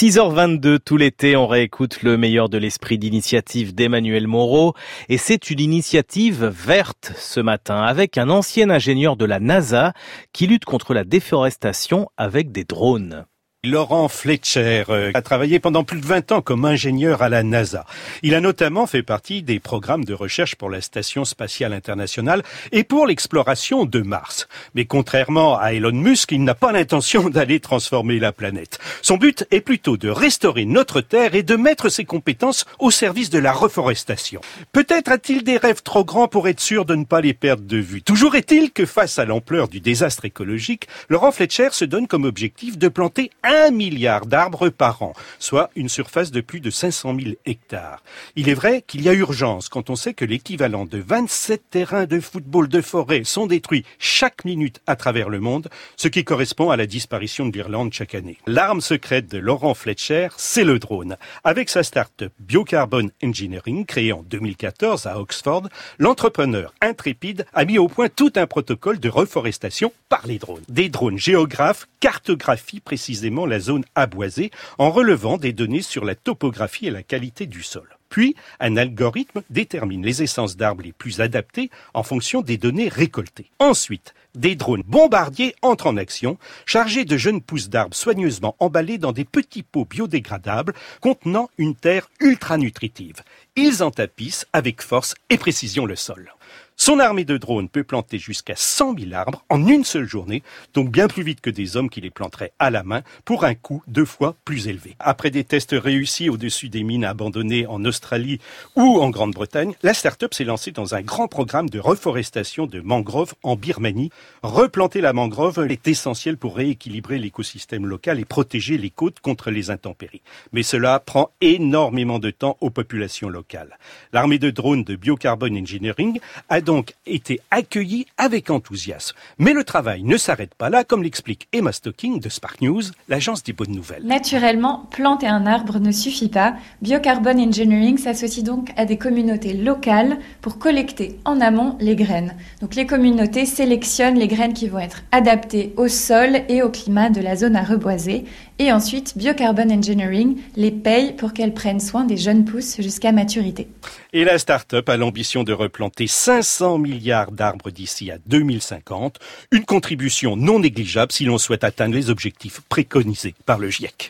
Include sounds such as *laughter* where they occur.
6h22 tout l'été, on réécoute le meilleur de l'esprit d'initiative d'Emmanuel Moreau et c'est une initiative verte ce matin avec un ancien ingénieur de la NASA qui lutte contre la déforestation avec des drones. Laurent Fletcher euh, a travaillé pendant plus de 20 ans comme ingénieur à la NASA. Il a notamment fait partie des programmes de recherche pour la Station spatiale internationale et pour l'exploration de Mars. Mais contrairement à Elon Musk, il n'a pas l'intention *laughs* d'aller transformer la planète. Son but est plutôt de restaurer notre Terre et de mettre ses compétences au service de la reforestation. Peut-être a-t-il des rêves trop grands pour être sûr de ne pas les perdre de vue. Toujours est-il que face à l'ampleur du désastre écologique, Laurent Fletcher se donne comme objectif de planter milliard d'arbres par an, soit une surface de plus de 500 000 hectares. Il est vrai qu'il y a urgence quand on sait que l'équivalent de 27 terrains de football de forêt sont détruits chaque minute à travers le monde, ce qui correspond à la disparition de l'Irlande chaque année. L'arme secrète de Laurent Fletcher, c'est le drone. Avec sa start-up Biocarbon Engineering, créée en 2014 à Oxford, l'entrepreneur intrépide a mis au point tout un protocole de reforestation par les drones. Des drones géographes cartographient précisément la zone aboisée en relevant des données sur la topographie et la qualité du sol. Puis, un algorithme détermine les essences d'arbres les plus adaptées en fonction des données récoltées. Ensuite, des drones bombardiers entrent en action, chargés de jeunes pousses d'arbres soigneusement emballées dans des petits pots biodégradables contenant une terre ultra nutritive. Ils en tapissent avec force et précision le sol. Son armée de drones peut planter jusqu'à 100 000 arbres en une seule journée, donc bien plus vite que des hommes qui les planteraient à la main, pour un coût deux fois plus élevé. Après des tests réussis au-dessus des mines abandonnées en Australie ou en Grande-Bretagne, la start-up s'est lancée dans un grand programme de reforestation de mangroves en Birmanie. Replanter la mangrove est essentiel pour rééquilibrer l'écosystème local et protéger les côtes contre les intempéries. Mais cela prend énormément de temps aux populations locales. L'armée de drones de Biocarbon Engineering a donc été accueilli avec enthousiasme. Mais le travail ne s'arrête pas là, comme l'explique Emma Stocking de Spark News, l'agence des bonnes nouvelles. Naturellement, planter un arbre ne suffit pas. Biocarbon Engineering s'associe donc à des communautés locales pour collecter en amont les graines. Donc les communautés sélectionnent les graines qui vont être adaptées au sol et au climat de la zone à reboiser. Et ensuite, Biocarbon Engineering les paye pour qu'elles prennent soin des jeunes pousses jusqu'à maturité. Et la start-up a l'ambition de replanter 500 milliards d'arbres d'ici à 2050, une contribution non négligeable si l'on souhaite atteindre les objectifs préconisés par le GIEC.